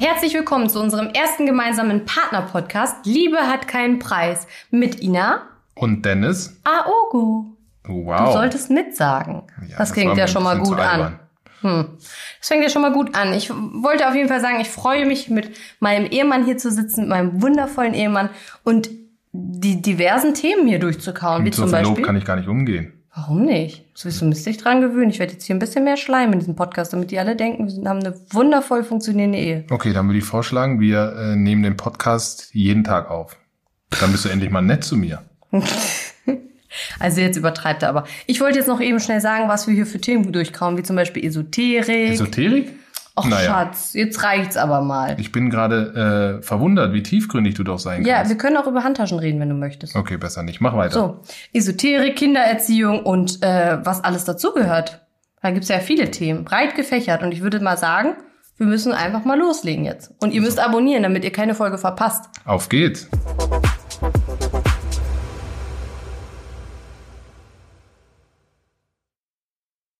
herzlich willkommen zu unserem ersten gemeinsamen Partner-Podcast Liebe hat keinen Preis mit Ina Und Dennis? Aogo. Wow. Du solltest mitsagen. Ja, das war klingt ja schon mal gut an. Hm. Das fängt ja schon mal gut an. Ich wollte auf jeden Fall sagen, ich freue mich, mit meinem Ehemann hier zu sitzen, mit meinem wundervollen Ehemann und die diversen Themen hier durchzukauen, wie Mit so zum Beispiel. Lob kann ich gar nicht umgehen. Warum nicht? Sowieso müsst ihr dich dran gewöhnen. Ich werde jetzt hier ein bisschen mehr Schleim in diesem Podcast, damit die alle denken, wir haben eine wundervoll funktionierende Ehe. Okay, dann würde ich vorschlagen, wir äh, nehmen den Podcast jeden Tag auf. Dann bist du endlich mal nett zu mir. Also jetzt übertreibt er aber. Ich wollte jetzt noch eben schnell sagen, was wir hier für Themen durchkauen, wie zum Beispiel Esoterik. Esoterik? Och, naja. Schatz, jetzt reicht's aber mal. Ich bin gerade äh, verwundert, wie tiefgründig du doch sein Ja, kannst. wir können auch über Handtaschen reden, wenn du möchtest. Okay, besser nicht. Mach weiter. So, Esoterik, Kindererziehung und äh, was alles dazugehört. Da gibt's ja viele Themen, breit gefächert. Und ich würde mal sagen, wir müssen einfach mal loslegen jetzt. Und ihr müsst abonnieren, damit ihr keine Folge verpasst. Auf geht's.